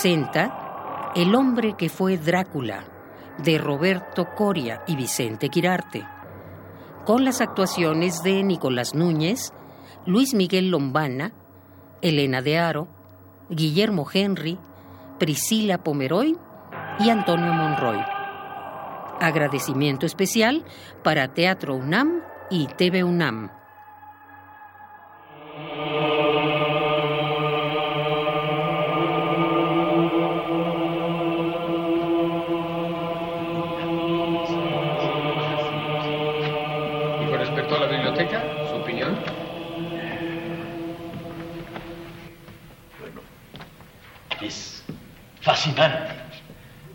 Presenta El hombre que fue Drácula, de Roberto Coria y Vicente Quirarte, con las actuaciones de Nicolás Núñez, Luis Miguel Lombana, Elena de Aro, Guillermo Henry, Priscila Pomeroy y Antonio Monroy. Agradecimiento especial para Teatro UNAM y TV UNAM.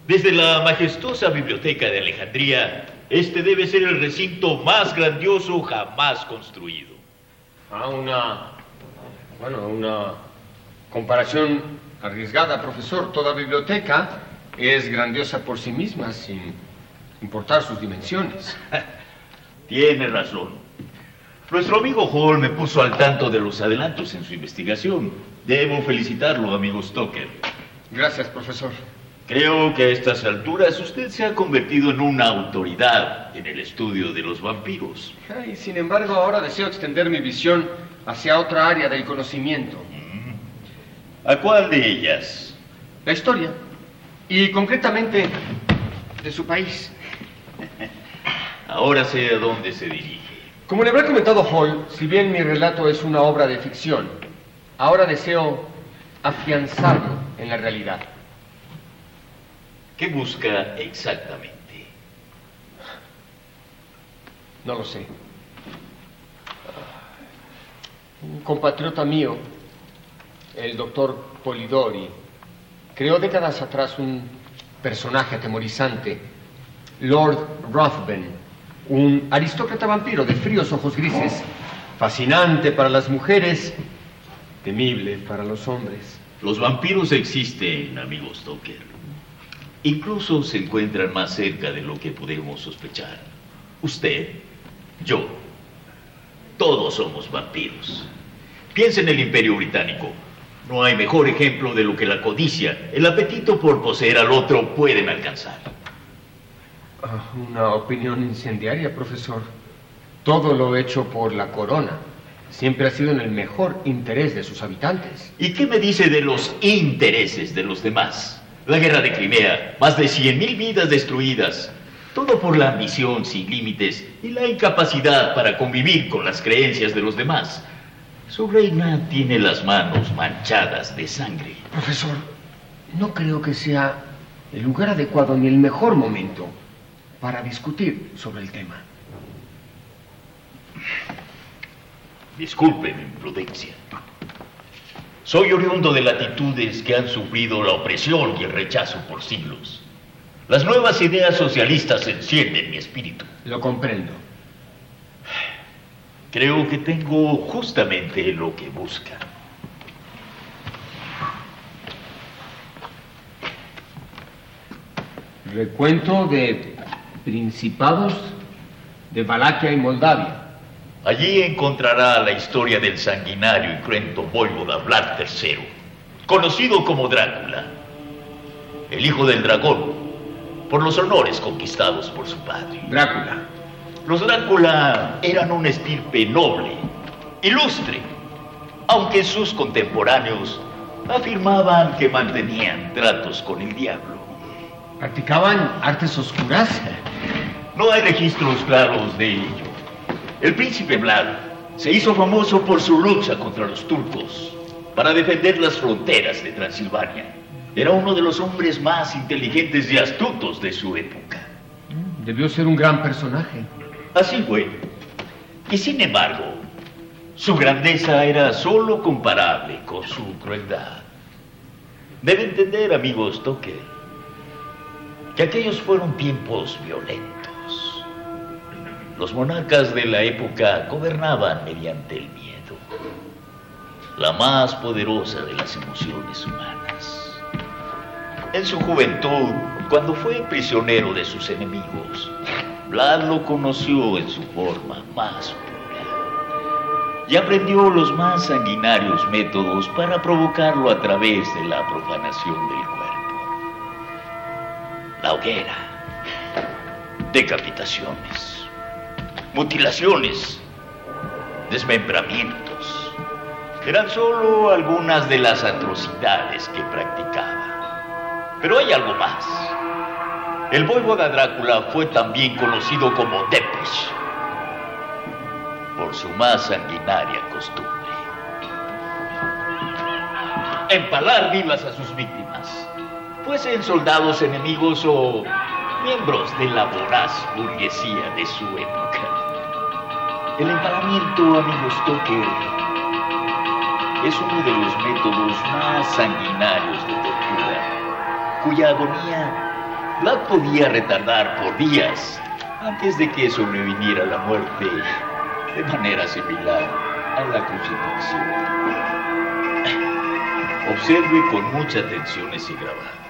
Desde la majestuosa biblioteca de Alejandría, este debe ser el recinto más grandioso jamás construido. A una. Bueno, una comparación arriesgada, profesor. Toda biblioteca es grandiosa por sí misma, sin importar sus dimensiones. Tiene razón. Nuestro amigo Hall me puso al tanto de los adelantos en su investigación. Debo felicitarlo, amigo Stoker. Gracias, profesor. Creo que a estas alturas usted se ha convertido en una autoridad en el estudio de los vampiros. Y sin embargo, ahora deseo extender mi visión hacia otra área del conocimiento. ¿A cuál de ellas? La historia. Y concretamente de su país. Ahora sé a dónde se dirige. Como le habrá comentado Hall, si bien mi relato es una obra de ficción, ahora deseo afianzarlo en la realidad. ¿Qué busca exactamente? No lo sé. Un compatriota mío, el doctor Polidori, creó décadas atrás un personaje atemorizante, Lord Ruthven, un aristócrata vampiro de fríos ojos grises, fascinante para las mujeres, temible para los hombres. Los vampiros existen, amigo Stoker. Incluso se encuentran más cerca de lo que podemos sospechar. Usted, yo, todos somos vampiros. Piensa en el Imperio Británico. No hay mejor ejemplo de lo que la codicia, el apetito por poseer al otro pueden alcanzar. Ah, Una opinión incendiaria, profesor. Todo lo hecho por la corona siempre ha sido en el mejor interés de sus habitantes. ¿Y qué me dice de los intereses de los demás? La guerra de Crimea, más de 100.000 vidas destruidas. Todo por la ambición sin límites y la incapacidad para convivir con las creencias de los demás. Su reina tiene las manos manchadas de sangre. Profesor, no creo que sea el lugar adecuado ni el mejor momento para discutir sobre el tema. Disculpe mi imprudencia. Soy oriundo de latitudes que han sufrido la opresión y el rechazo por siglos. Las nuevas ideas socialistas encienden mi espíritu. Lo comprendo. Creo que tengo justamente lo que busca. Recuento de principados de Valaquia y Moldavia. Allí encontrará la historia del sanguinario y cruento voivoda Vlad III, conocido como Drácula, el hijo del dragón, por los honores conquistados por su padre. Drácula. Los Drácula eran un estirpe noble, ilustre, aunque sus contemporáneos afirmaban que mantenían tratos con el diablo. ¿Practicaban artes oscuras? No hay registros claros de ello. El príncipe Vlad se hizo famoso por su lucha contra los turcos para defender las fronteras de Transilvania. Era uno de los hombres más inteligentes y astutos de su época. Debió ser un gran personaje. Así fue. Y sin embargo, su grandeza era solo comparable con su crueldad. Debe entender, amigo Stoker, que aquellos fueron tiempos violentos. Los monarcas de la época gobernaban mediante el miedo, la más poderosa de las emociones humanas. En su juventud, cuando fue prisionero de sus enemigos, Vlad lo conoció en su forma más pura y aprendió los más sanguinarios métodos para provocarlo a través de la profanación del cuerpo. La hoguera, decapitaciones, mutilaciones, desmembramientos. Eran solo algunas de las atrocidades que practicaba. Pero hay algo más. El voivoda Drácula fue también conocido como Depeche por su más sanguinaria costumbre. Empalar vivas a sus víctimas, fuesen soldados enemigos o miembros de la voraz burguesía de su época. El empalamiento, amigo Stoker, es uno de los métodos más sanguinarios de tortura, cuya agonía Vlad podía retardar por días antes de que sobreviniera la muerte de manera similar a la crucifixión. Observe con mucha atención ese grabado.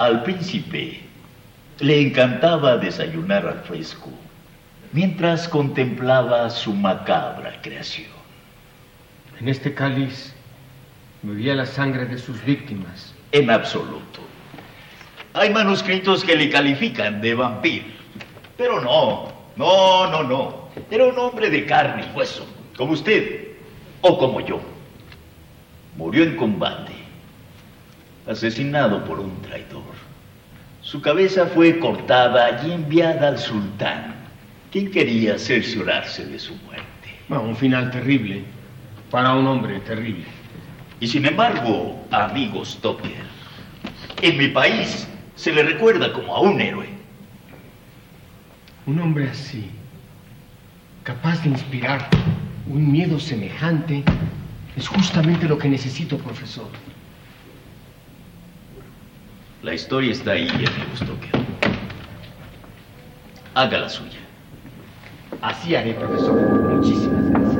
Al príncipe le encantaba desayunar al fresco mientras contemplaba su macabra creación. En este cáliz bebía la sangre de sus víctimas en absoluto. Hay manuscritos que le califican de vampiro, pero no, no, no, no. Era un hombre de carne y hueso, como usted o como yo. Murió en combate, asesinado por un traidor. Su cabeza fue cortada y enviada al sultán, quien quería cerciorarse de su muerte. un final terrible para un hombre terrible. Y sin embargo, amigo Stoker, en mi país se le recuerda como a un héroe. Un hombre así, capaz de inspirar un miedo semejante, es justamente lo que necesito, profesor. La historia está ahí, amigo Stoker. Haga la suya. Así haré, profesor. Muchísimas gracias.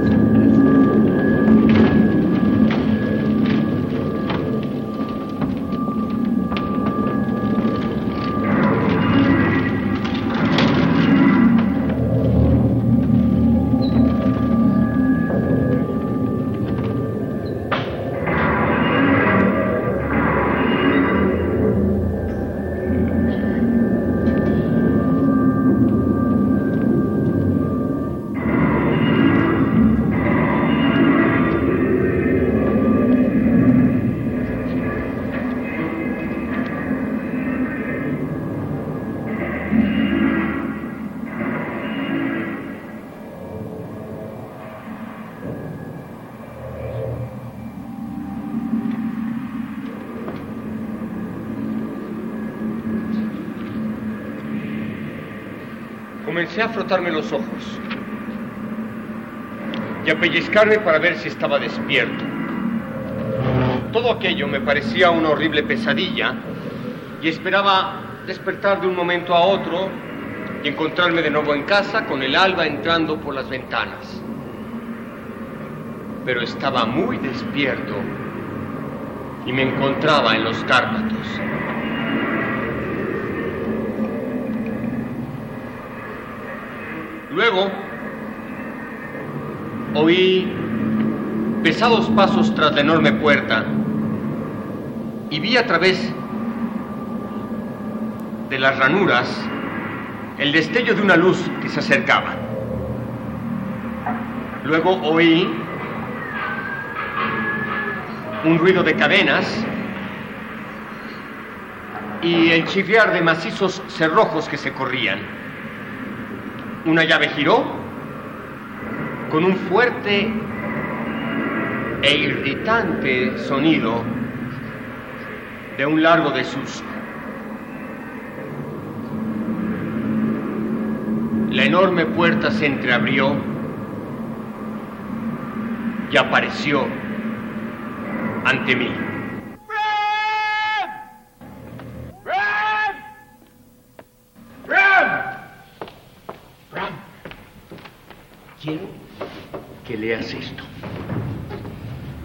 Ojos y a pellizcarme para ver si estaba despierto. Todo aquello me parecía una horrible pesadilla y esperaba despertar de un momento a otro y encontrarme de nuevo en casa con el alba entrando por las ventanas. Pero estaba muy despierto y me encontraba en los Cárpatos. Luego oí pesados pasos tras la enorme puerta y vi a través de las ranuras el destello de una luz que se acercaba. Luego oí un ruido de cadenas y el chirriar de macizos cerrojos que se corrían. Una llave giró con un fuerte e irritante sonido de un largo desuso. La enorme puerta se entreabrió y apareció ante mí. Leas esto.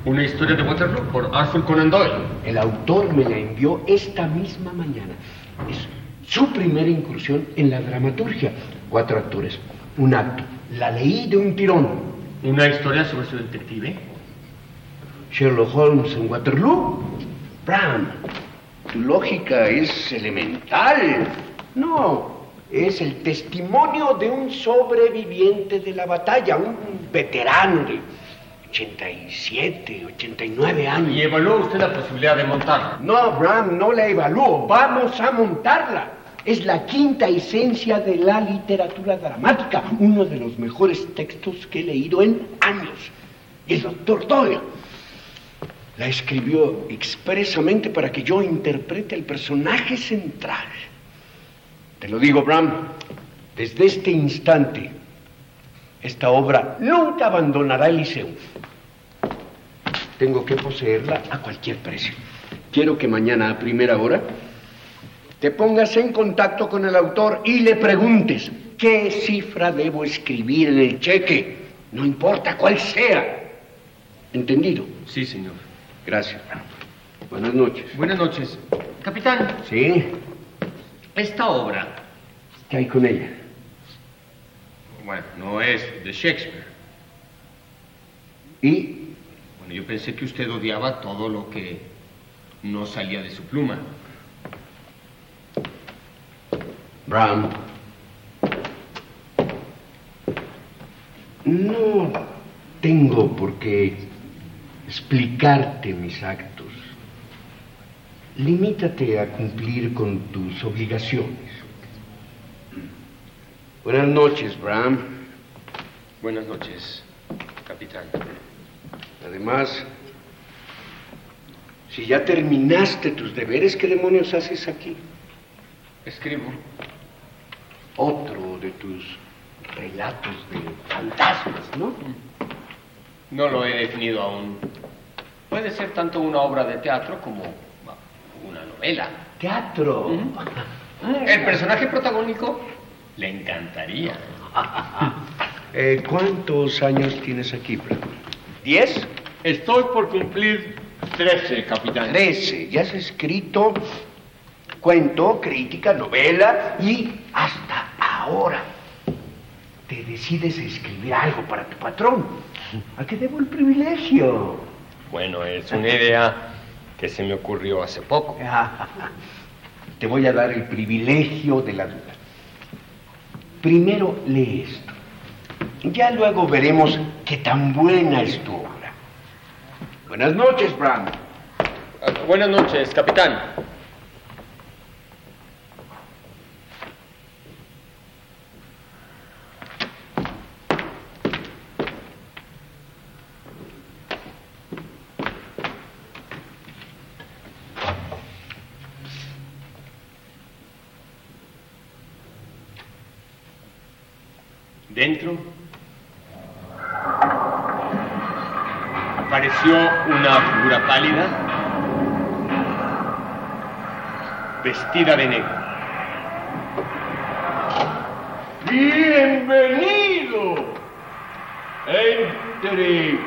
Una historia de Waterloo por Arthur Conan Doyle. El autor me la envió esta misma mañana. Es su primera incursión en la dramaturgia. Cuatro actores, un acto. La leí de un tirón. Una historia sobre su detective. Sherlock Holmes en Waterloo. Bram, tu lógica es elemental. No, es el testimonio de un sobreviviente de la batalla, un veterano de 87, 89 años. ¿Y evaluó usted la posibilidad de montarla? No, Bram, no la evalúo. Vamos a montarla. Es la quinta esencia de la literatura dramática, uno de los mejores textos que he leído en años. Y el doctor Doyle la escribió expresamente para que yo interprete el personaje central. Te lo digo, Bram, desde este instante, esta obra nunca abandonará el liceo. Tengo que poseerla a cualquier precio. Quiero que mañana a primera hora te pongas en contacto con el autor y le preguntes qué cifra debo escribir en el cheque, no importa cuál sea. ¿Entendido? Sí, señor. Gracias. Buenas noches. Buenas noches. Capitán, ¿Sí? Esta obra, ¿Qué hay con ella? bueno, no es de Shakespeare. ¿Y? Bueno, yo pensé que usted odiaba todo lo que no salía de su pluma. Bram. No tengo por qué explicarte mis actos. Limítate a cumplir con tus obligaciones. Buenas noches, Bram. Buenas noches, capitán. Además, si ya terminaste tus deberes, ¿qué demonios haces aquí? Escribo. Otro de tus relatos de fantasmas, ¿no? No lo he definido aún. Puede ser tanto una obra de teatro como una novela. Teatro. El personaje protagónico le encantaría. Eh, ¿Cuántos años tienes aquí, Bram? ¿Diez? Estoy por cumplir 13, capitán. Trece. Ya has escrito cuento, crítica, novela y hasta ahora te decides a escribir algo para tu patrón. ¿A qué debo el privilegio? Bueno, es una idea que se me ocurrió hace poco. Te voy a dar el privilegio de la duda. Primero lee esto. Ya luego veremos qué tan buena es tu obra. Buenas noches, Bram. Ah, buenas noches, capitán. Dentro apareció una figura pálida, vestida de negro. Bienvenido. Entre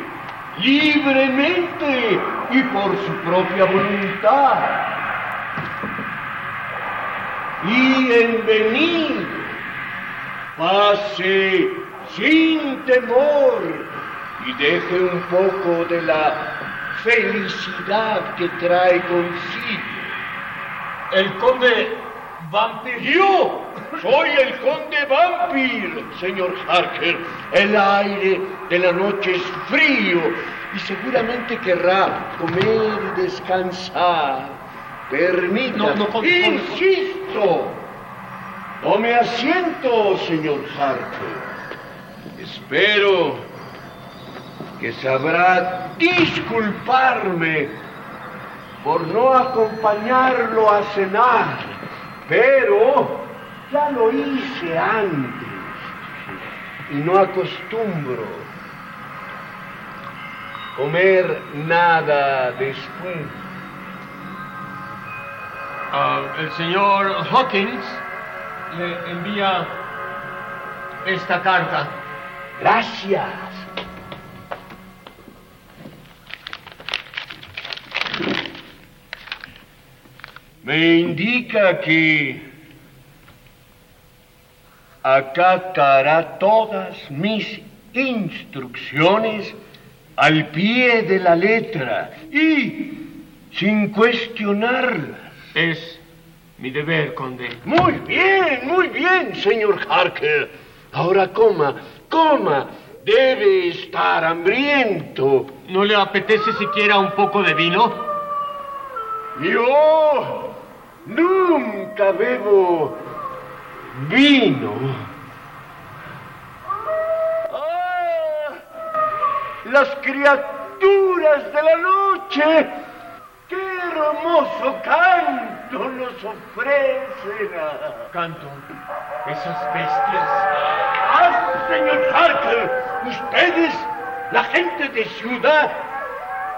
libremente y por su propia voluntad. Bienvenido. Pase sin temor y deje un poco de la felicidad que trae consigo. El conde Vampir. Yo soy el conde Vampir, señor Harker. El aire de la noche es frío y seguramente querrá comer y descansar. Permita. No, no, con- Insisto. Tome asiento, señor Harker. Espero que sabrá disculparme por no acompañarlo a cenar, pero ya lo hice antes y no acostumbro comer nada después. Ah, el señor Hawkins le envía esta carta. Gracias. Me indica que acatará todas mis instrucciones al pie de la letra y sin cuestionarlas. Es mi deber, conde. Muy bien, muy bien, señor Harker. Ahora coma, coma. Debe estar hambriento. ¿No le apetece siquiera un poco de vino? Yo nunca bebo vino. Ah, las criaturas de la noche, qué hermoso canto nos ofrecen. Canto. Esas bestias. Ah, señor Harker, ustedes, la gente de ciudad,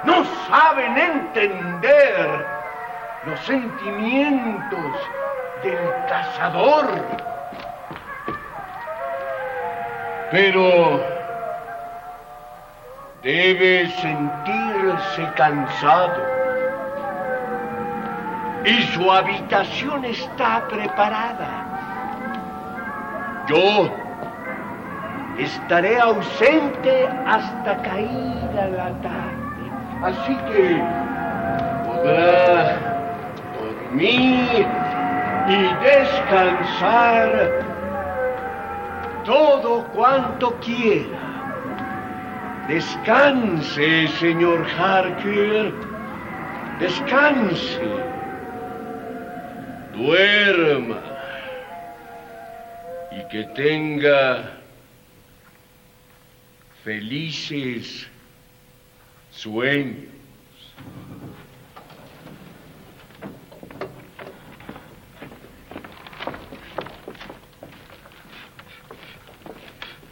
no saben entender los sentimientos del cazador. Pero debe sentirse cansado. Y su habitación está preparada. Yo estaré ausente hasta caída la tarde. Así que podrá y descansar todo cuanto quiera. Descanse, señor Harker. Descanse. Duerma. Y que tenga felices sueños.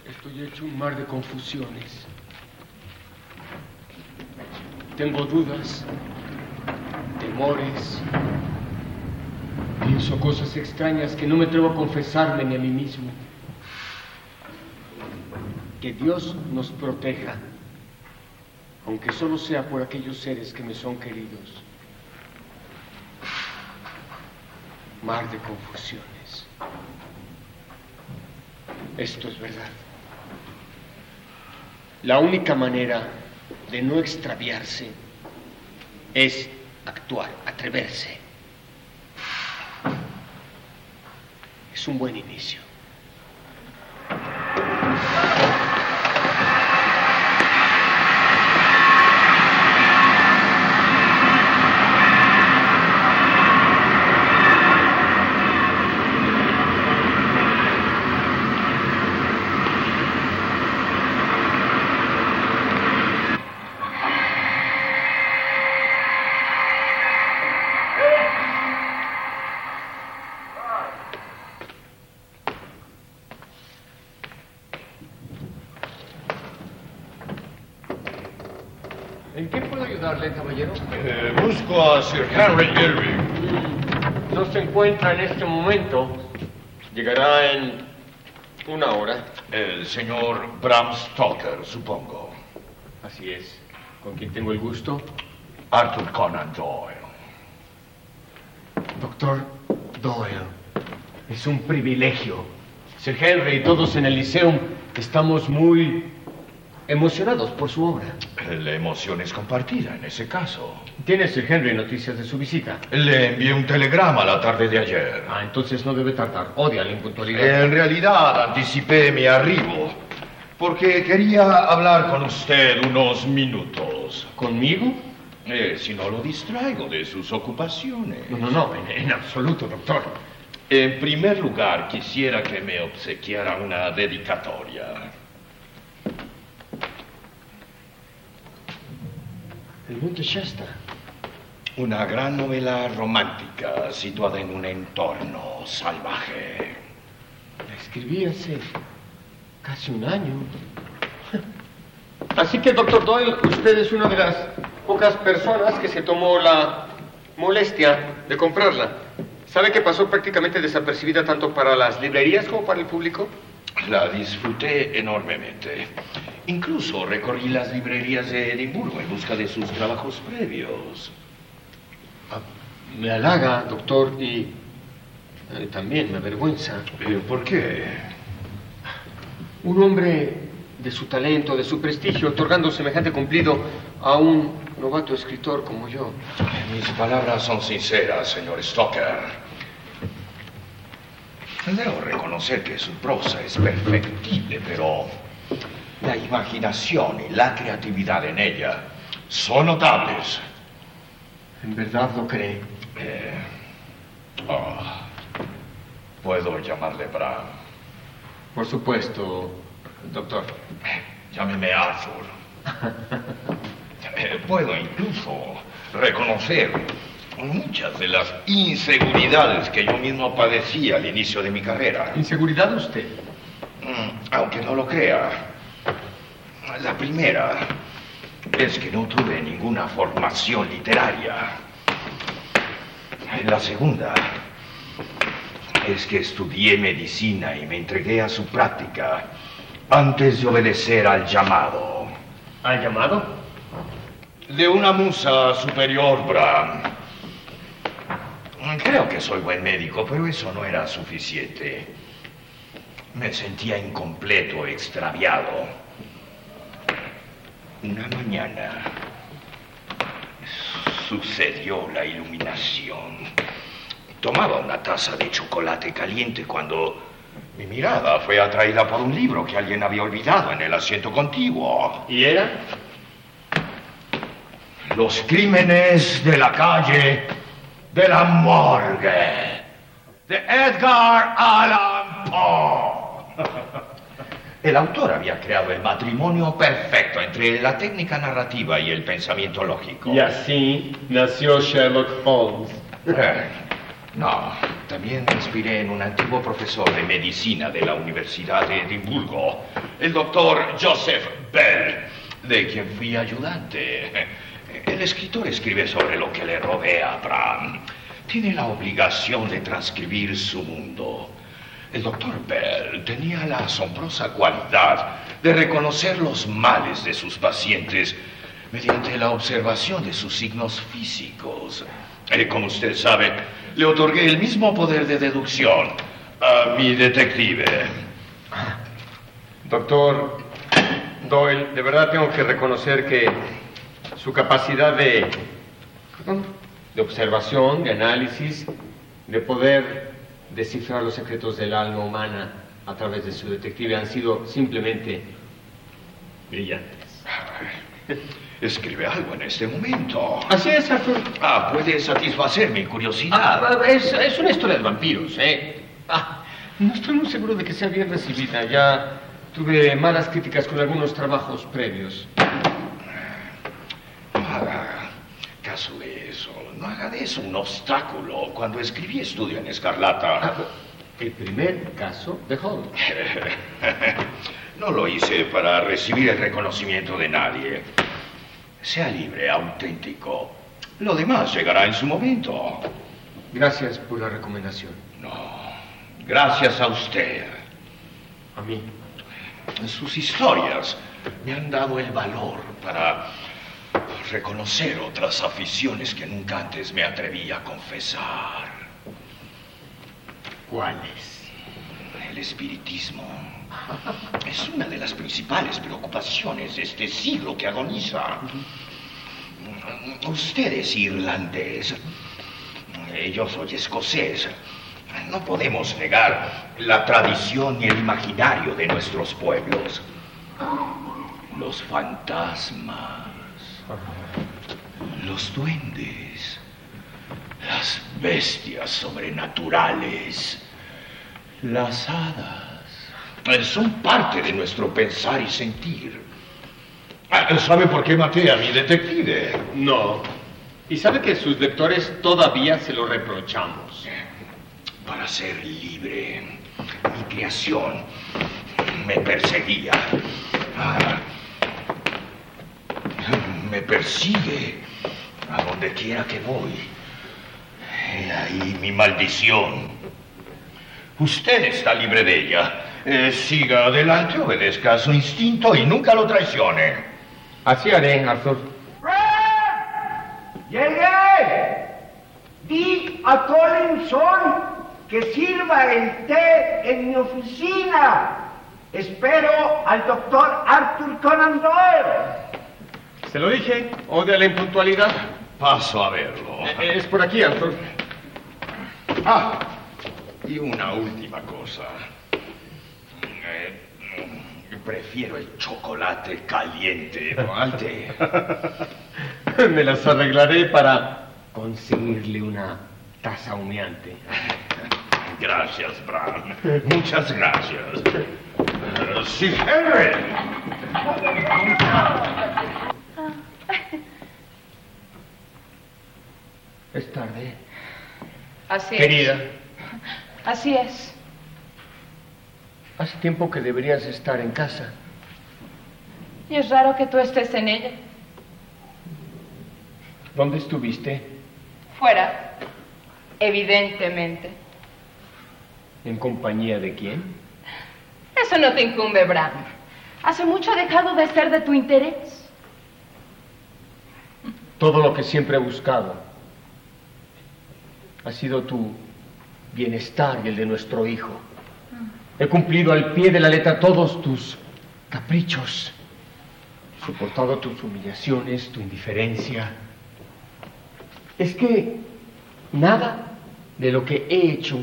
Estoy hecho un mar de confusiones. Tengo dudas, temores. Pienso cosas extrañas que no me atrevo a confesarme ni a mí mismo. Que Dios nos proteja, aunque solo sea por aquellos seres que me son queridos. Mar de confusiones. Esto es verdad. La única manera de no extraviarse es actuar, atreverse. Es un buen inicio. Caballero? Eh, busco a Sir Henry Irving. No se encuentra en este momento. Llegará en una hora. El señor Bram Stoker, supongo. Así es. ¿Con quién tengo el gusto? Arthur Conan Doyle. Doctor Doyle. Es un privilegio. Sir Henry y todos en el Lyceum estamos muy emocionados por su obra. La emoción es compartida en ese caso. ¿Tiene Sir Henry noticias de su visita? Le envié un telegrama la tarde de ayer. Ah, entonces no debe tardar. Odia la impuntualidad. En realidad anticipé mi arribo porque quería hablar con usted unos minutos. ¿Conmigo? Eh, si no lo distraigo de sus ocupaciones. No, no, no, en, en absoluto, doctor. En primer lugar, quisiera que me obsequiara una dedicatoria. El Monte Shasta. Una gran novela romántica situada en un entorno salvaje. La escribí hace casi un año. Así que, doctor Doyle, usted es una de las pocas personas que se tomó la molestia de comprarla. ¿Sabe que pasó prácticamente desapercibida tanto para las librerías como para el público? La disfruté enormemente. Incluso recorrí las librerías de Edimburgo en busca de sus trabajos previos. Ah, me halaga, doctor, y eh, también me avergüenza. Eh, ¿Por qué? Un hombre de su talento, de su prestigio, otorgando semejante cumplido a un novato escritor como yo. Mis palabras son sinceras, señor Stoker. Debo reconocer que su prosa es perfectible, pero la imaginación y la creatividad en ella son notables. ¿En verdad lo cree? Eh, oh, ¿Puedo llamarle Bram? Por supuesto, doctor. Llámeme Arthur. Eh, puedo incluso reconocer muchas de las inseguridades que yo mismo padecí al inicio de mi carrera. ¿Inseguridad usted? Mm, aunque no lo crea. La primera es que no tuve ninguna formación literaria. La segunda es que estudié medicina y me entregué a su práctica antes de obedecer al llamado. ¿Al llamado? De una musa superior, Bram. Creo que soy buen médico, pero eso no era suficiente. Me sentía incompleto, extraviado. Una mañana sucedió la iluminación. Tomaba una taza de chocolate caliente cuando mi mirada fue atraída por un libro que alguien había olvidado en el asiento contiguo. ¿Y era? Los crímenes de la calle de la morgue de Edgar Allan Poe. El autor había creado el matrimonio perfecto entre la técnica narrativa y el pensamiento lógico. Y así nació Sherlock Holmes. Eh, no, también me inspiré en un antiguo profesor de medicina de la Universidad de Edimburgo, el doctor Joseph Bell, de quien fui ayudante. El escritor escribe sobre lo que le rodea a Bram. Tiene la obligación de transcribir su mundo. El doctor Bell tenía la asombrosa cualidad de reconocer los males de sus pacientes mediante la observación de sus signos físicos. Eh, como usted sabe, le otorgué el mismo poder de deducción a mi detective. Doctor Doyle, de verdad tengo que reconocer que su capacidad de, de observación, de análisis, de poder descifrar los secretos del alma humana a través de su detective han sido simplemente brillantes. Escribe algo en este momento. Así es, Arthur. Ah, puede satisfacer mi curiosidad. Ah, es, es, una historia de vampiros, ¿eh? Ah, no estoy muy seguro de que sea bien recibida. Ya tuve malas críticas con algunos trabajos previos. No haga caso de eso. No haga de eso un obstáculo. Cuando escribí Estudio en Escarlata... El primer caso de Holmes. no lo hice para recibir el reconocimiento de nadie. Sea libre, auténtico. Lo demás llegará en su momento. Gracias por la recomendación. No, gracias a usted. A mí. Sus historias me han dado el valor para reconocer otras aficiones que nunca antes me atreví a confesar. ¿Cuáles? El espiritismo. Es una de las principales preocupaciones de este siglo que agoniza. Usted es irlandés. Yo soy escocés. No podemos negar la tradición y el imaginario de nuestros pueblos. Los fantasmas, los duendes, las bestias sobrenaturales, las hadas, son parte de nuestro pensar y sentir. Ah, ¿Sabe por qué maté a mi detective? No. Y sabe que sus lectores todavía se lo reprochamos. Para ser libre. Mi creación me perseguía. Ah, me persigue a donde quiera que voy. He ahí mi maldición. Usted está libre de ella. Eh, siga adelante, obedezca a su instinto y nunca lo traicione. Así haré, Arthur. ¡Llegué! Di a Collinson que sirva el té en mi oficina. Espero al doctor Arthur Conan Doyle. Se lo dije, odia la impuntualidad. Paso a verlo. Eh, Es por aquí, Arthur. Ah, y una última cosa. Eh, prefiero el chocolate caliente, ¿no? Al té. Me las arreglaré para conseguirle una taza humeante. Gracias, Bram. Muchas gracias. Eh, Sí, Henry. Es tarde. Así Querida, es. Así es. hace tiempo que deberías estar en casa. Y es raro que tú estés en ella. ¿Dónde estuviste? Fuera. Evidentemente. ¿En compañía de quién? Eso no te incumbe, Bram. Hace mucho ha dejado de ser de tu interés. Todo lo que siempre he buscado ha sido tu bienestar y el de nuestro hijo. He cumplido al pie de la letra todos tus caprichos, soportado tus humillaciones, tu indiferencia. Es que nada de lo que he hecho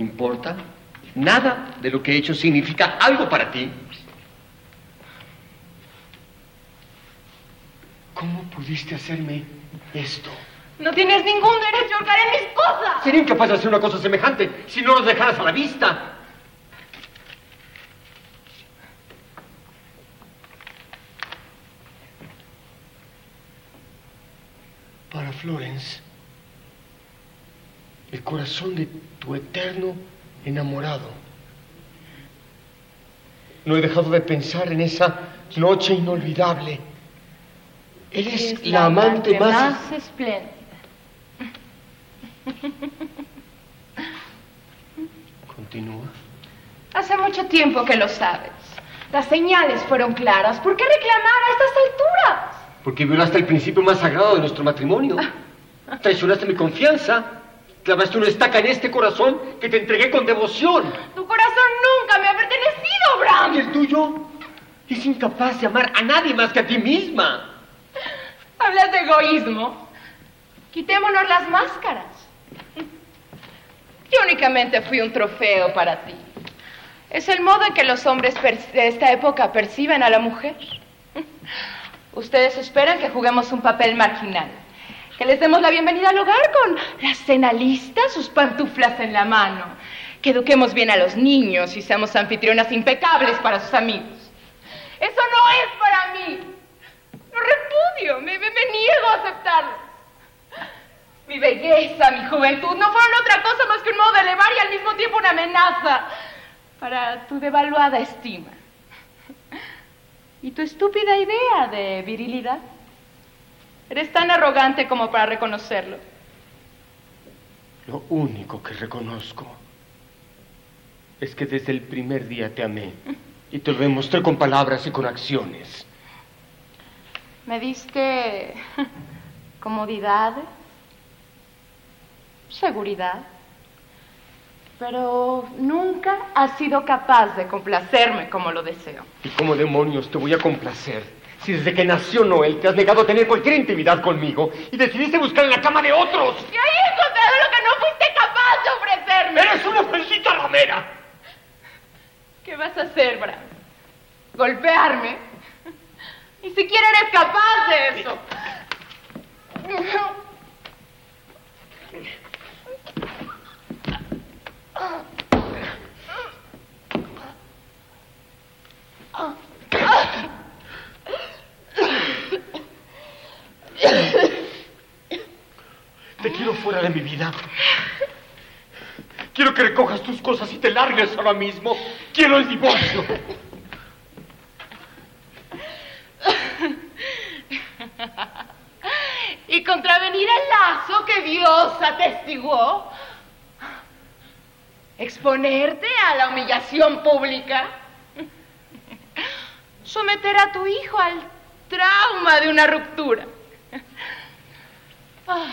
importa, nada de lo que he hecho significa algo para ti. ¿Cómo pudiste hacerme esto? No tienes ningún derecho a hurgar en mis cosas. Sería incapaz de hacer una cosa semejante si no los dejaras a la vista. Para Florence, el corazón de tu eterno enamorado. No he dejado de pensar en esa noche inolvidable. Él es, la, amante, más... espléndida. Continúa. Hace mucho tiempo que lo sabes. Las señales fueron claras. ¿Por qué reclamar a estas alturas? Porque violaste el principio más sagrado de nuestro matrimonio. Traicionaste mi confianza. Clavaste una estaca en este corazón que te entregué con devoción. Tu corazón nunca me ha pertenecido, Bram. Y el tuyo es incapaz de amar a nadie más que a ti misma. Hablas de egoísmo. Quitémonos las máscaras. Yo únicamente fui un trofeo para ti. Es el modo en que los hombres de esta época perciben a la mujer. Ustedes esperan que juguemos un papel marginal. Que les demos la bienvenida al hogar con la cena lista, sus pantuflas en la mano. Que eduquemos bien a los niños y seamos anfitrionas impecables para sus amigos. Eso no es para mí. Lo repudio, me, me- me niego a aceptarlo. Mi belleza, mi juventud no fueron otra cosa más que un modo de elevar y al mismo tiempo una amenaza para tu devaluada estima. ¿Y tu estúpida idea de virilidad? Eres tan arrogante como para reconocerlo. Lo único que reconozco es que desde el primer día te amé y te lo demostré con palabras y con acciones. Me diste comodidad, seguridad, pero nunca has sido capaz de complacerme como lo deseo. ¿Y cómo demonios te voy a complacer si desde que nació Noel te has negado a tener cualquier intimidad conmigo y decidiste buscar en la cama de otros? Y ahí he encontrado lo que no fuiste capaz de ofrecerme. ¡Eres una maldita ramera! ¿Qué vas a hacer, Bram? ¿Golpearme? Ni siquiera eres capaz de eso. Te quiero fuera de mi vida. Quiero que recojas tus cosas y te largues ahora mismo. Quiero el divorcio. y contravenir el lazo que Dios atestiguó Exponerte a la humillación pública. Someter a tu hijo al trauma de una ruptura. Ah,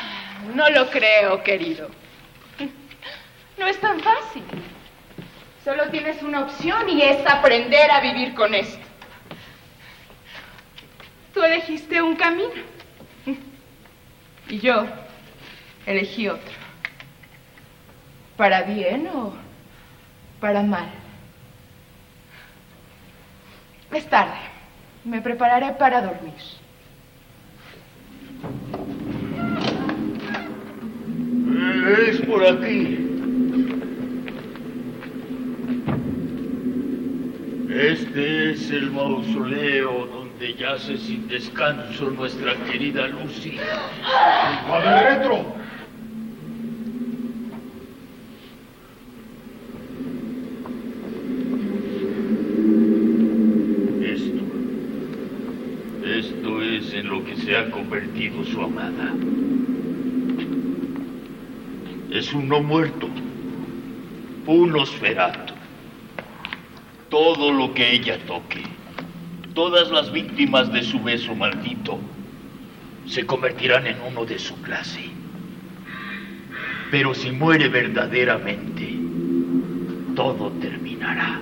no lo creo, querido. No es tan fácil. Solo tienes una opción y es aprender a vivir con esto. Tú elegiste un camino y yo elegí otro. ¿Para bien o para mal? Es tarde. Me prepararé para dormir. Es por aquí. Este es el mausoleo donde yace sin descanso nuestra querida Lucy. ¡Padre Retro! Esto. Esto es en lo que su amada. Es un no muerto. Un osferato. Todo lo que ella toque, todas las víctimas de su beso maldito, se convertirán en uno de su clase. Pero si muere verdaderamente, todo terminará.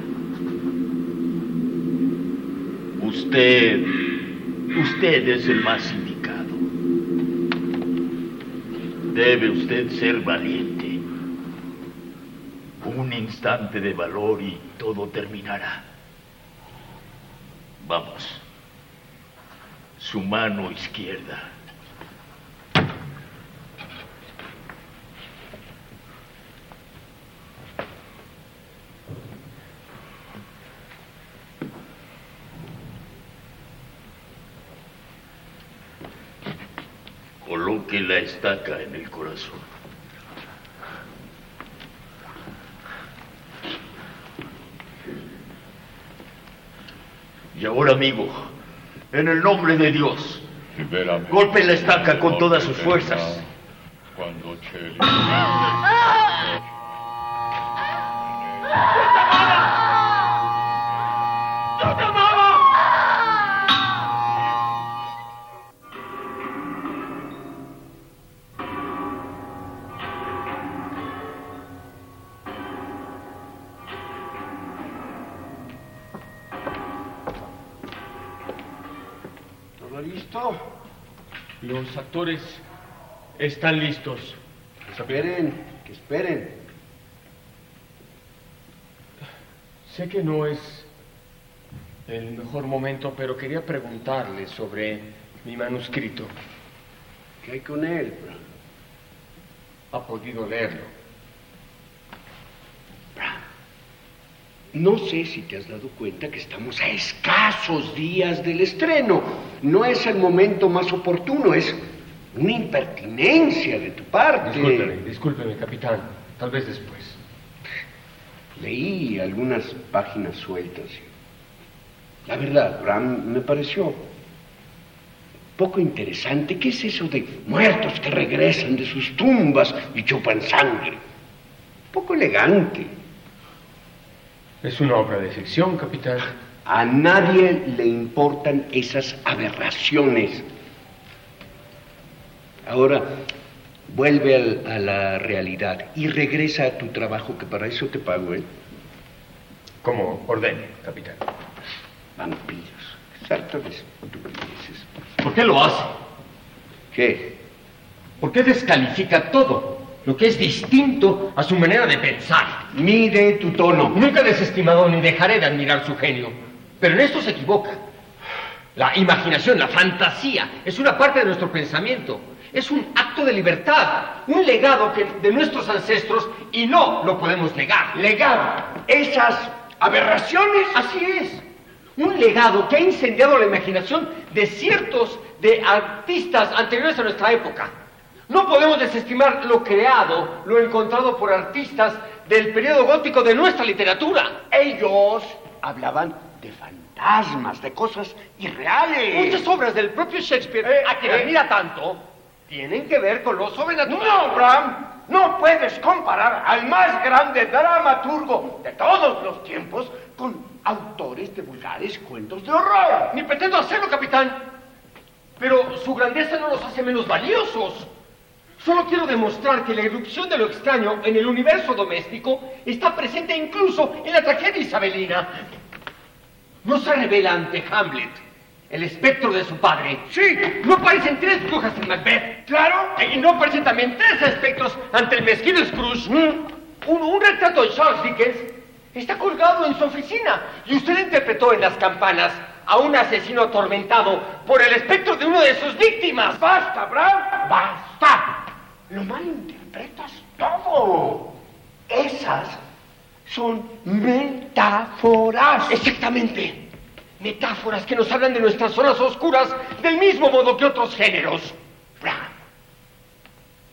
Usted, usted es el más indicado. Debe usted ser valiente. Un instante de valor y todo terminará. Vamos. Su mano izquierda. Coloque la estaca en el Y ahora, amigo, en el nombre de Dios, golpe la estaca con todas sus fuerzas. Cuando Los actores están listos. Esperen, que esperen. Sé que no es el mejor momento, pero quería preguntarle sobre mi manuscrito. ¿Qué hay con él? ¿Ha podido leerlo? No sé si te has dado cuenta que estamos a escasos días del estreno. No es el momento más oportuno, es una impertinencia de tu parte. Discúlpeme, discúlpeme, capitán. Tal vez después. Leí algunas páginas sueltas. La verdad, Bram, me pareció poco interesante. ¿Qué es eso de muertos que regresan de sus tumbas y chupan sangre? Poco elegante. Es una obra de ficción, capitán. A nadie le importan esas aberraciones. Ahora, vuelve al- a la realidad y regresa a tu trabajo, que para eso te pago, ¿eh? Como ordene, capitán. Vampiros. Exactamente. estupideces. ¿Por qué lo hace? ¿Qué? ¿Por qué descalifica todo lo que es distinto a su manera de pensar? Mide tu tono. Nunca he desestimado ni dejaré de admirar su genio, pero en esto se equivoca. La imaginación, la fantasía, es una parte de nuestro pensamiento. Es un acto de libertad, un legado que, de nuestros ancestros y no lo podemos negar. Legado. Esas aberraciones. Así es. Un legado que ha incendiado la imaginación de ciertos de artistas anteriores a nuestra época. No podemos desestimar lo creado, lo encontrado por artistas del periodo gótico de nuestra literatura. Ellos hablaban de fantasmas, de cosas irreales. Muchas obras del propio Shakespeare, Eh, a quien eh. admira tanto, tienen que ver con lo sobrenatural. No, Bram, no puedes comparar al más grande dramaturgo de todos los tiempos con autores de vulgares cuentos de horror. Ni pretendo hacerlo, capitán. Pero su grandeza no los hace menos valiosos. Solo quiero demostrar que la irrupción de lo extraño en el universo doméstico está presente incluso en la tragedia isabelina. No se revela ante Hamlet el espectro de su padre. Sí. No aparecen tres brujas en Macbeth. Claro. Y no aparecen también tres espectros ante el mezquino Scrooge. Un, un retrato de Charles Dickens está colgado en su oficina y usted interpretó en las campanas a un asesino atormentado por el espectro de una de sus víctimas. Basta, Bram, basta. Lo malinterpretas todo. Esas son metáforas. Exactamente. Metáforas que nos hablan de nuestras zonas oscuras del mismo modo que otros géneros.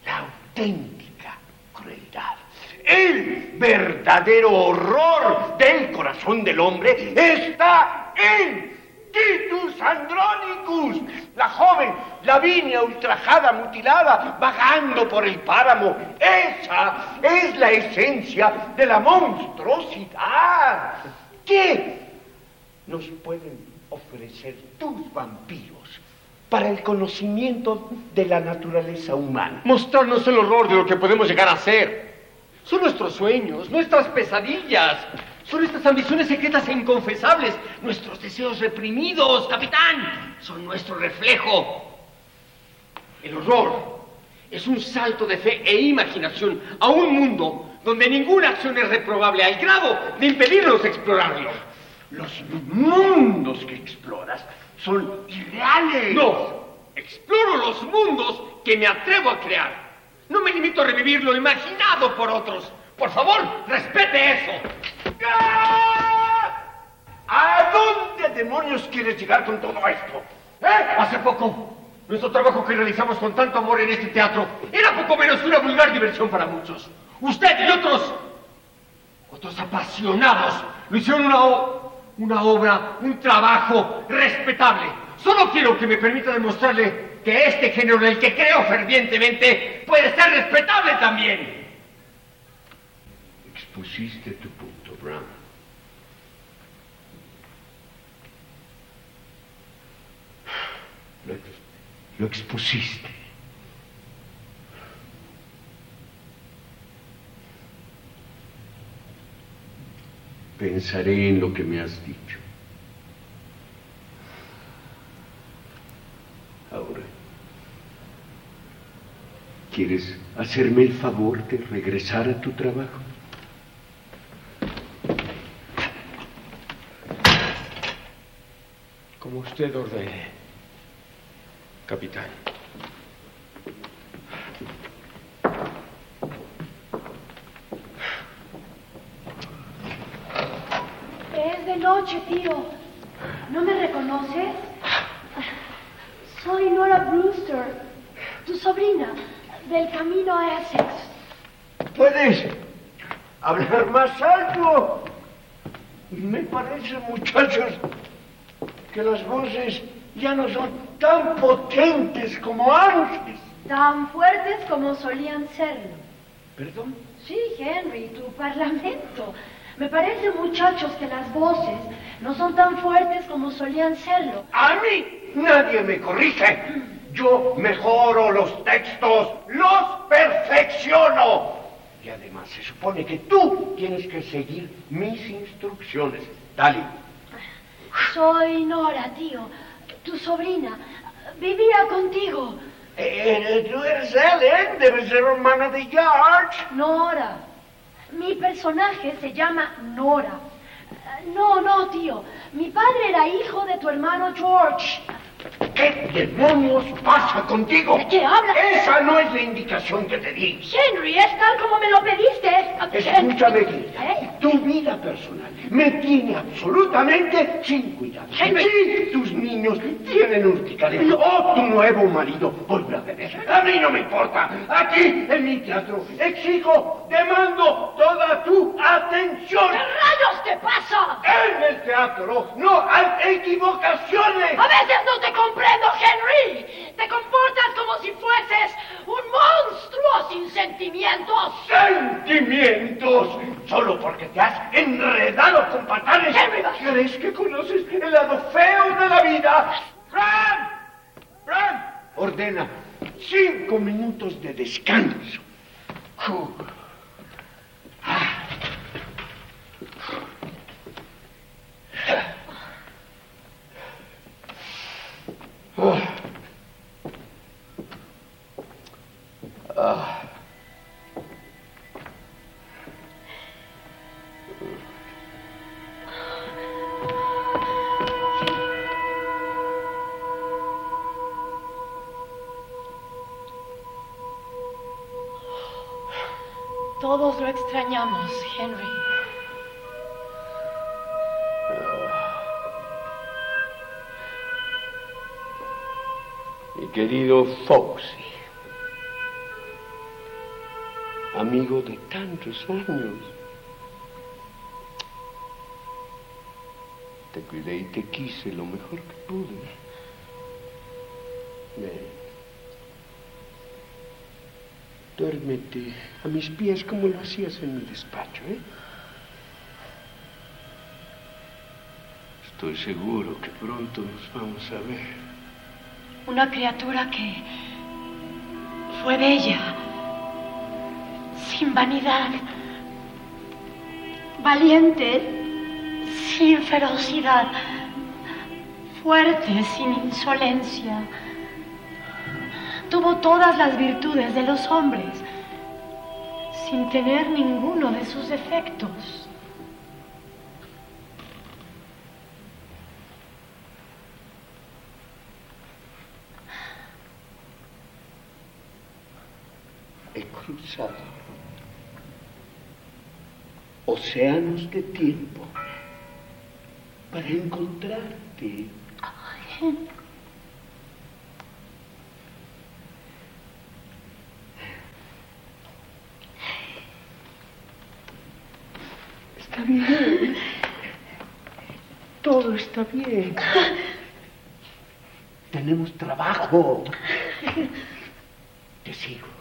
La auténtica crueldad, el verdadero horror del corazón del hombre está en Titus Andronicus, la joven Lavinia ultrajada, mutilada, vagando por el páramo. Esa es la esencia de la monstruosidad. ¿Qué nos pueden ofrecer tus vampiros para el conocimiento de la naturaleza humana? Mostrarnos el horror de lo que podemos llegar a ser. Son nuestros sueños, nuestras pesadillas. Son estas ambiciones secretas e inconfesables, nuestros deseos reprimidos, capitán. Son nuestro reflejo. El horror es un salto de fe e imaginación a un mundo donde ninguna acción es reprobable al grado de impedirnos explorarlo. Los mundos que exploras son irreales. No, exploro los mundos que me atrevo a crear. No me limito a revivir lo imaginado por otros. Por favor, respete eso. ¿A dónde demonios quieres llegar con todo esto? ¿Eh? Hace poco, nuestro trabajo que realizamos con tanto amor en este teatro era poco menos que una vulgar diversión para muchos. Usted y otros, otros apasionados, lo hicieron una, una obra, un trabajo respetable. Solo quiero que me permita demostrarle que este género en el que creo fervientemente puede ser respetable también. Expusiste tu punto, Brown. Lo, ex- lo expusiste. Pensaré en lo que me has dicho. Ahora, ¿quieres hacerme el favor de regresar a tu trabajo? Como usted ordene, capitán. Es de noche, tío. ¿No me reconoces? Soy Nora Brewster, tu sobrina, del camino a Essex. ¿Puedes hablar más alto? Me parece, muchachos, que las voces ya no son tan potentes como antes. Tan fuertes como solían serlo. ¿Perdón? Sí, Henry, tu parlamento. Me parece, muchachos, que las voces no son tan fuertes como solían serlo. A mí nadie me corrige. Yo mejoro los textos, los perfecciono. Y además se supone que tú tienes que seguir mis instrucciones. Dale. Soy Nora, tío, tu sobrina. Vivía contigo. Eh, tú eres Ellen, debes ser hermana de George. Nora. Mi personaje se llama Nora. No, no, tío. Mi padre era hijo de tu hermano George. ¿Qué demonios pasa contigo? ¿De qué hablas? Esa no es la indicación que te di. Henry, es tal como me lo pediste. Escúchame. ¿Eh? tu vida personal me tiene absolutamente sin cuidado. Sí, tus niños tienen urticaria. O tu nuevo marido vuelve a beber. A mí no me importa. Aquí, en mi teatro, exijo, demando toda tu atención. ¿Qué rayos te pasa? En el teatro no hay equivocaciones. A veces no te comprendo, Henry. Te comportas como si fueses un monstruo sin sentimientos. ¡Sentimientos! Solo porque te has enredado con patanes. Henry, ¿Crees que conoces el lado feo de la vida? ¡Fran! ¡Fran! Ordena cinco minutos de descanso. Uh. Tantos años, te cuidé y te quise lo mejor que pude. Ven. Duérmete a mis pies como lo hacías en mi despacho, ¿eh? Estoy seguro que pronto nos vamos a ver. Una criatura que fue bella, sin vanidad, valiente, sin ferocidad, fuerte, sin insolencia. Tuvo todas las virtudes de los hombres, sin tener ninguno de sus defectos. cruzado océanos de tiempo para encontrarte. Está bien. Todo está bien. Tenemos trabajo. Te sigo.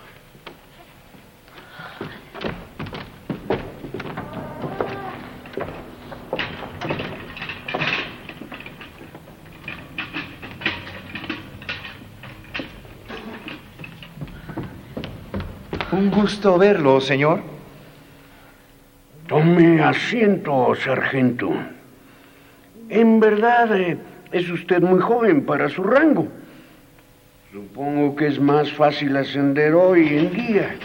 Un gusto verlo, señor. Tome asiento, sargento. En verdad, eh, es usted muy joven para su rango. Supongo que es más fácil ascender hoy en día.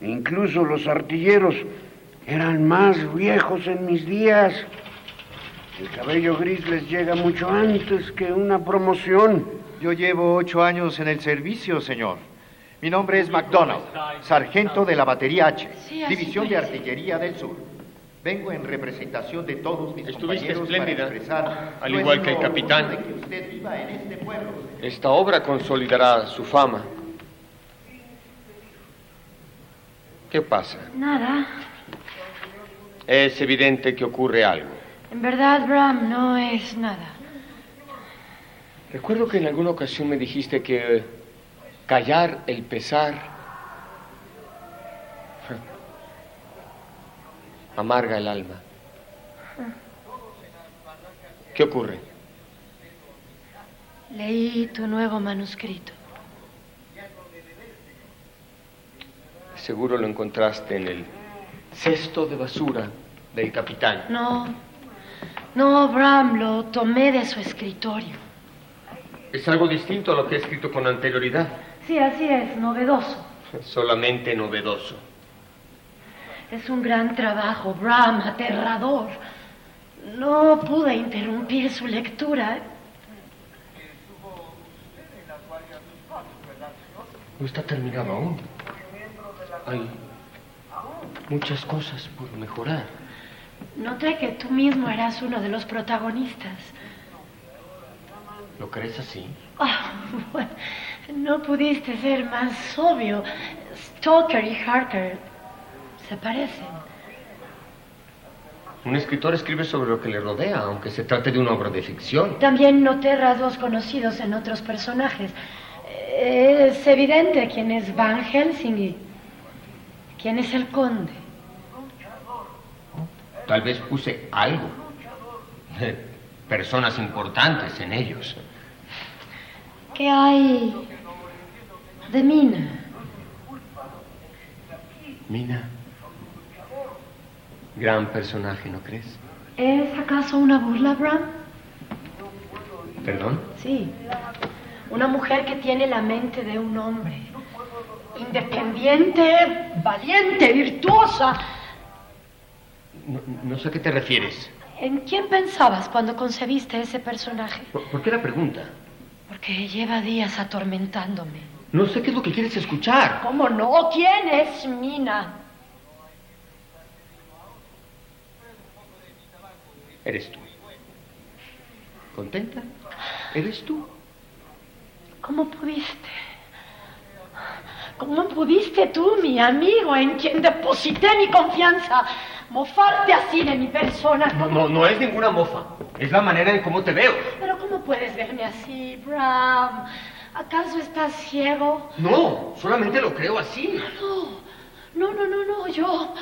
Incluso los artilleros eran más viejos en mis días. El cabello gris les llega mucho antes que una promoción. Yo llevo ocho años en el servicio, señor. Mi nombre es MacDonald, sargento de la batería H, Sí, División de. Artillería del Sur. Vengo en representación de todos mis Estuviste compañeros espléndida, para expresar al igual que el capitán. que usted viva en este pueblo. Esta obra consolidará su fama. ¿Qué pasa? Nada. Es evidente que ocurre algo. En verdad, Bram, no es nada. Recuerdo que en alguna ocasión me dijiste que callar el pesar amarga el alma. ¿Qué ocurre? Leí tu nuevo manuscrito. Seguro lo encontraste en el cesto de basura del capitán. No, no, Bram, lo tomé de su escritorio. Es algo distinto a lo que he escrito con anterioridad. Sí, así es, novedoso. Solamente novedoso. Es un gran trabajo, Bram, aterrador. No pude interrumpir su lectura. No está terminado aún. Hay muchas cosas por mejorar. Noté que tú mismo eras uno de los protagonistas. ¿Lo crees así? Ah, bueno, no pudiste ser más obvio. Stoker y Harker se parecen. Un escritor escribe sobre lo que le rodea, aunque se trate de una obra de ficción. También noté rasgos conocidos en otros personajes. Es evidente quién es Van Helsing y quién es el conde. Tal vez puse algo. de Personas importantes en ellos. ¿Qué hay de Mina? Mina. Gran personaje, ¿no crees? ¿Es acaso una burla, Bram? ¿Perdón? Sí. Una mujer que tiene la mente de un hombre. Independiente, valiente, virtuosa. No, no sé a qué te refieres. ¿En quién pensabas cuando concebiste ese personaje? ¿Por, por qué la pregunta? Porque lleva días atormentándome. No sé qué es lo que quieres escuchar. ¿Cómo no? ¿Quién es Mina? Eres tú. ¿Contenta? Eres tú. ¿Cómo pudiste? ¿Cómo pudiste tú, mi amigo, en quien deposité mi confianza, mofarte así de mi persona? No, no, no es ninguna mofa. Es la manera en cómo te veo. Pero ¿cómo puedes verme así, Bram? ¿Acaso estás ciego? No, solamente lo creo así. No, no, no, no, no, yo...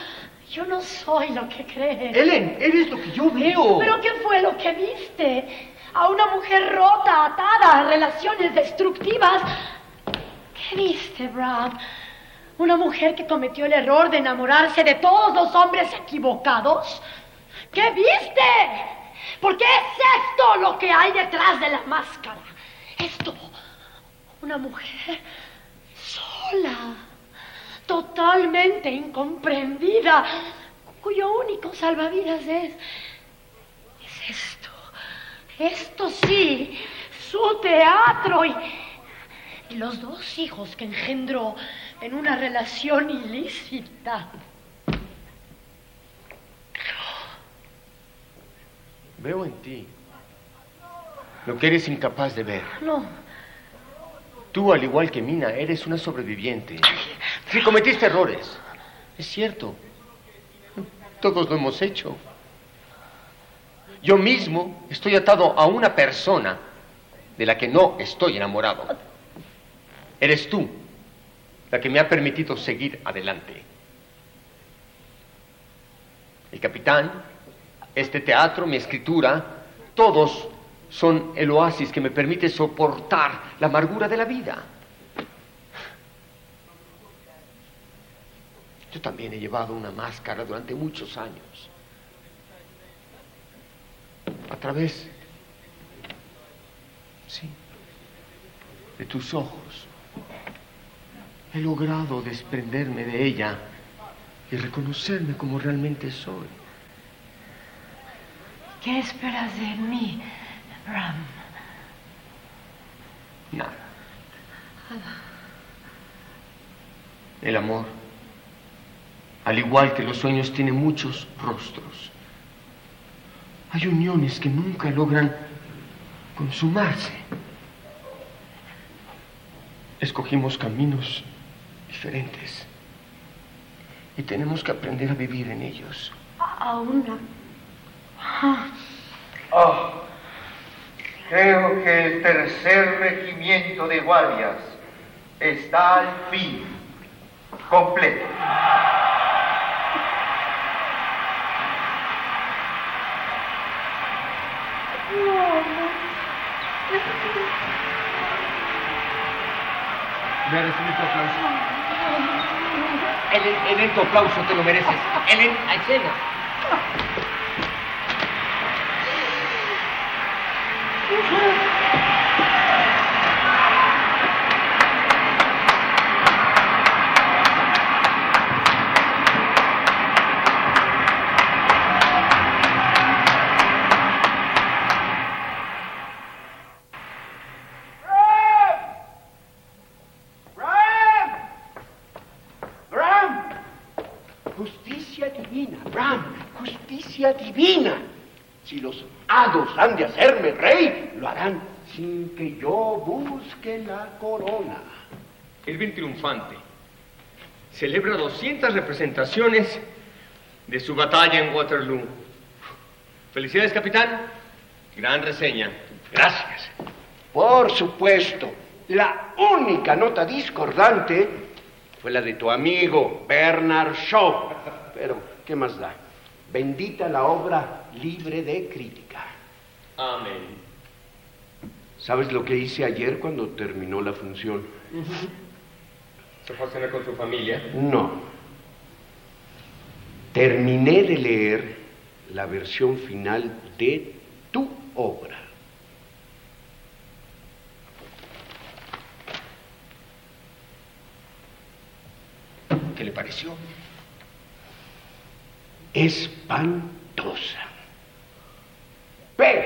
Yo no soy lo que crees. Ellen, eres lo que yo veo. ¿Pero qué fue lo que viste? A una mujer rota, atada a relaciones destructivas. ¿Qué viste, Bram? ¿Una mujer que cometió el error de enamorarse de todos los hombres equivocados? ¿Qué viste? Porque es esto lo que hay detrás de la máscara. Esto. Una mujer sola, totalmente incomprendida, cuyo único salvavidas es. es esto. Esto sí, su teatro y, y los dos hijos que engendró en una relación ilícita. Veo en ti lo que eres incapaz de ver. No, Tú, al igual que Mina, eres una sobreviviente. Sí, cometiste errores. Es cierto. Todos lo hemos hecho. Yo mismo estoy atado a una persona de la que no estoy enamorado. Eres tú la que me ha permitido seguir adelante. El capitán, este teatro, mi escritura, todos son el oasis que me permite soportar la amargura de la vida. Yo también he llevado una máscara durante muchos años. A través, sí, de tus ojos. He logrado desprenderme de ella y reconocerme como realmente soy. ¿qué esperas de mí, Bram? Nada. El amor, al igual que los sueños, tiene muchos rostros. Hay uniones que nunca logran consumarse. Escogimos caminos diferentes y tenemos que aprender a vivir en ellos. Aún no. Ah, Oh, creo que el tercer regimiento de guardias está al fin completo. Recibir tu aplauso. Ellen, Ellen, tu aplauso te lo mereces. Ellen, a Thank you. Si los hados han de hacerme rey, lo harán sin que yo busque la corona. Irving triunfante. Celebra 200 representaciones de su batalla en Waterloo. Felicidades, capitán. Gran reseña. Gracias. Por supuesto, la única nota discordante fue la de tu amigo Bernard Shaw. Pero, ¿qué más da? Bendita la obra libre de crítica. Amén. ¿Sabes lo que hice ayer cuando terminó la función? ¿Se fue a cenar con su familia? No. Terminé de leer la versión final de tu obra. ¿Qué le pareció? Espantosa. Pero,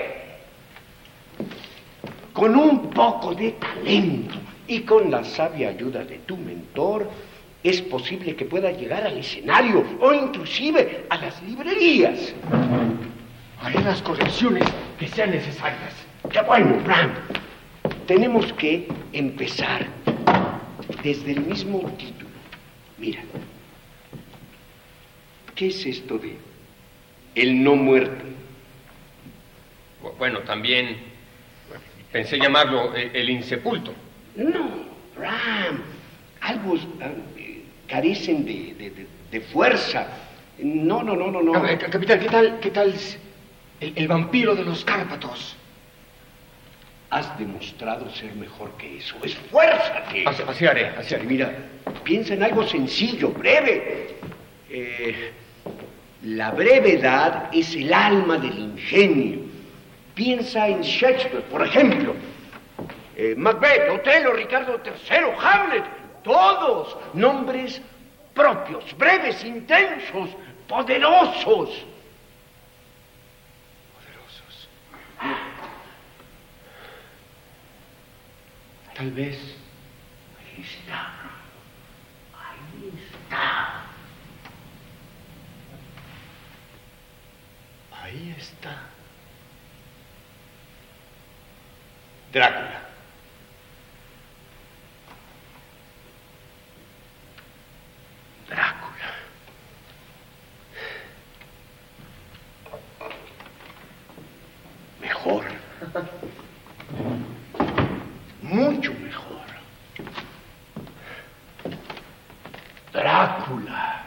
con un poco de talento y con la sabia ayuda de tu mentor, es posible que pueda llegar al escenario o inclusive a las librerías. Haré las correcciones que sean necesarias. ¡Qué bueno, Bram! Tenemos que empezar desde el mismo título. Mira, ¿qué es esto de el no muerto? Bueno, también pensé llamarlo el, el insepulto. No, Bram, algo ah, carecen de, de- de- de fuerza. No, no, no, no, no. Ver, capitán, ¿qué tal, qué tal el, el vampiro de los Cárpatos? Has demostrado ser mejor que eso. Esfuérzate. Así, así haré, así haré. Mira, piensa en algo sencillo, breve. Eh, la brevedad es el alma del ingenio. Piensa en Shakespeare, por ejemplo. Eh, Macbeth, Otelo, Ricardo III, Hamlet, todos nombres propios, breves, intensos, poderosos. Poderosos. Tal vez. Ahí está. Ahí está. Ahí está. Drácula. Drácula. Mejor. Mucho mejor. Drácula.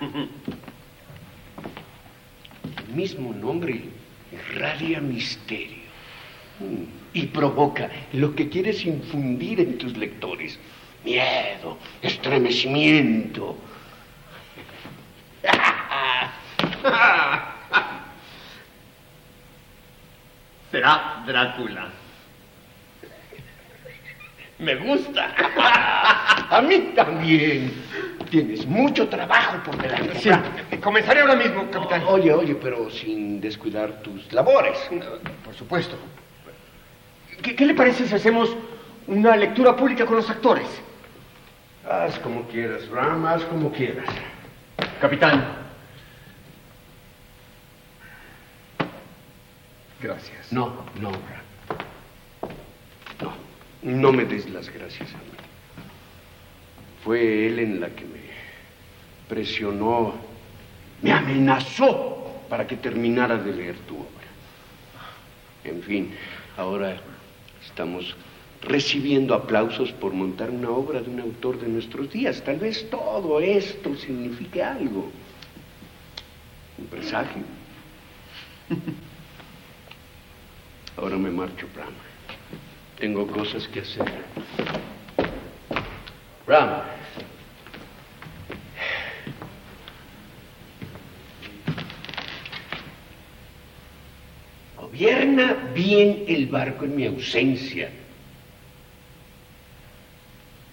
Mismo nombre irradia misterio Mm, y provoca lo que quieres infundir en tus lectores. Miedo, estremecimiento. Será Drácula. Me gusta. A mí también. Tienes mucho trabajo por delante. Sí, comenzaré ahora mismo, capitán. Oye, oye, pero sin descuidar tus labores. Por supuesto. ¿Qué, qué le parece si hacemos una lectura pública con los actores? Haz como quieras, Ram, haz como quieras. Capitán. Gracias. No, no, Ram. No, no me des las gracias a mí. Fue él en la que me presionó, me amenazó para que terminara de leer tu obra. En fin, ahora estamos recibiendo aplausos por montar una obra de un autor de nuestros días. Tal vez todo esto signifique algo. Un presagio. Ahora me marcho, Bram. Tengo cosas que hacer. Bram. Gobierna bien el barco en mi ausencia.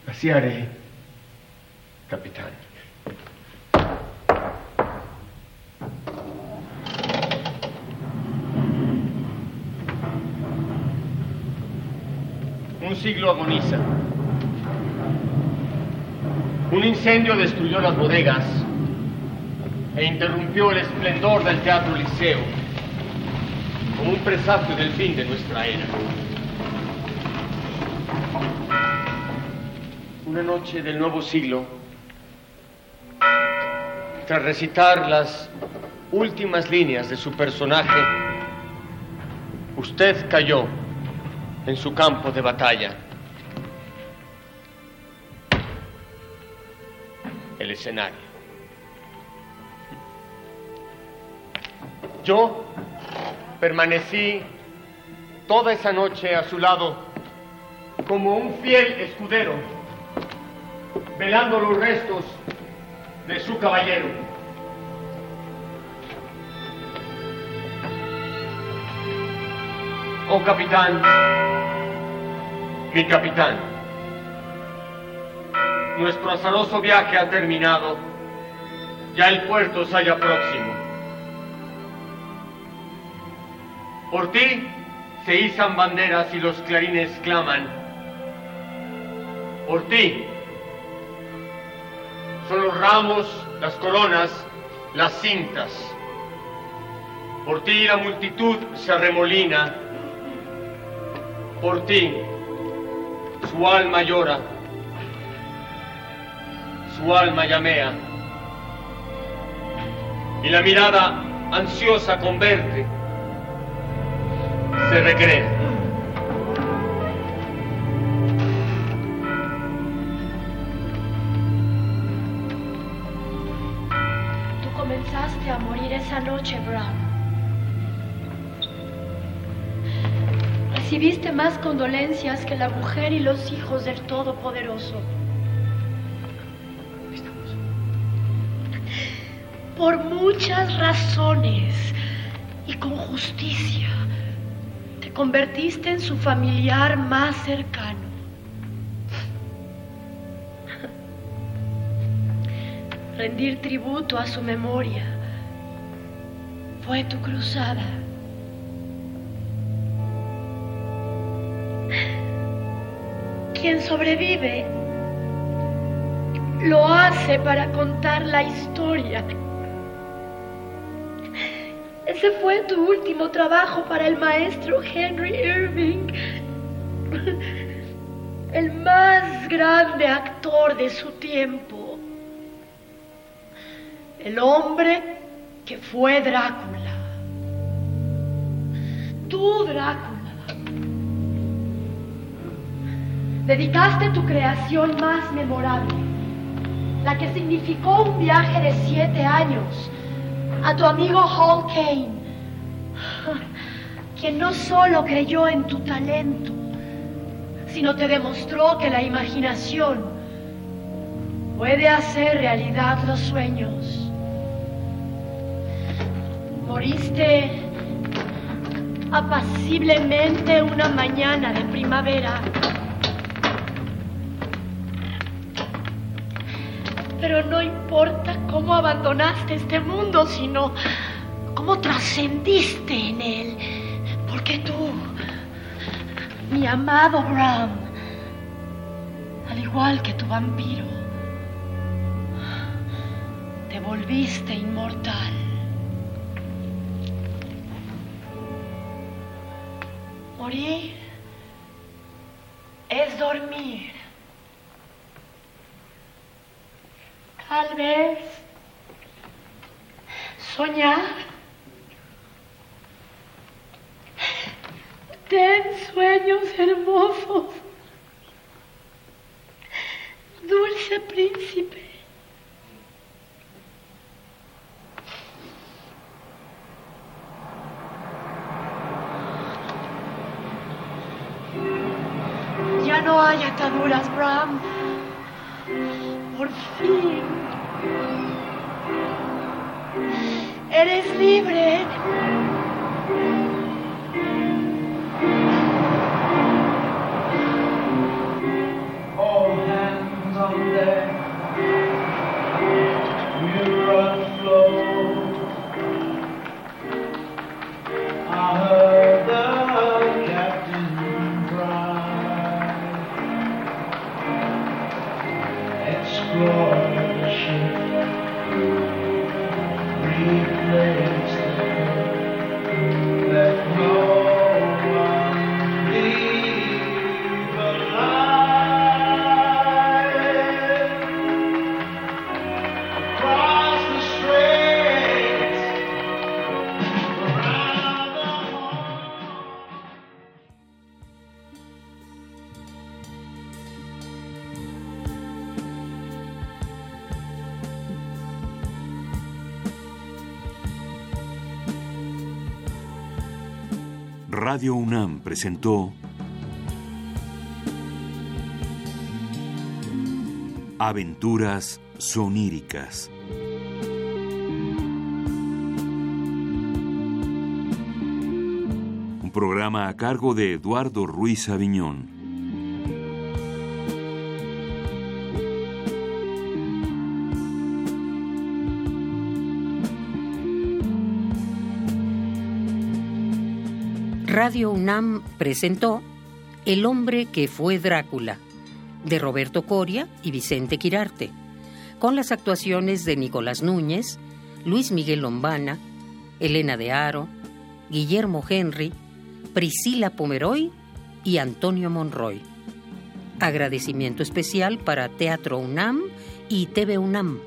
Así haré, capitán. Un siglo agoniza. Un incendio destruyó las bodegas. e interrumpió el esplendor del Teatro Liceo como un presagio del fin de nuestra era. Una noche del nuevo siglo, tras recitar las últimas líneas de su personaje, usted cayó en su campo de batalla. El escenario. Yo permanecí toda esa noche a su lado como un fiel escudero, velando los restos de su caballero. Oh capitán, mi capitán, nuestro azaroso viaje ha terminado, ya el puerto se halla próximo. Por ti se izan banderas y los clarines claman. Por ti son los ramos, las coronas, las cintas. Por ti la multitud se arremolina. Por ti su alma llora, su alma llamea. Y la mirada ansiosa converte, se recrea. Tú comenzaste a morir esa noche, Brown. Recibiste más condolencias que la mujer y los hijos del Todopoderoso. Por muchas razones y con justicia, convertiste en su familiar más cercano. Rendir tributo a su memoria fue tu cruzada. Quien sobrevive lo hace para contar la historia. Ese fue tu último trabajo para el maestro Henry Irving, el más grande actor de su tiempo, el hombre que fue Drácula. Tú, Drácula. Dedicaste tu creación más memorable, la que significó un viaje de siete años, a tu amigo Hall Kane, quien no solo creyó en tu talento, sino te demostró que la imaginación puede hacer realidad los sueños. Moriste apaciblemente una mañana de primavera. Pero no importa cómo abandonaste este mundo, sino cómo trascendiste en él. Porque tú, mi amado Bram, al igual que tu vampiro, te volviste inmortal. Morir es dormir. Tal vez soñar. Ten sueños hermosos. Dulce príncipe. Ya no hay ataduras, Bram. Por fin. Eres libre. Radio UNAM presentó Aventuras soníricas. Un programa a cargo de Eduardo Ruiz Aviñón. Radio UNAM presentó El hombre que fue Drácula, de Roberto Coria y Vicente Quirarte, con las actuaciones de Nicolás Núñez, Luis Miguel Lombana, Elena de Aro, Guillermo Henry, Priscila Pomeroy y Antonio Monroy. Agradecimiento especial para Teatro UNAM y TV UNAM.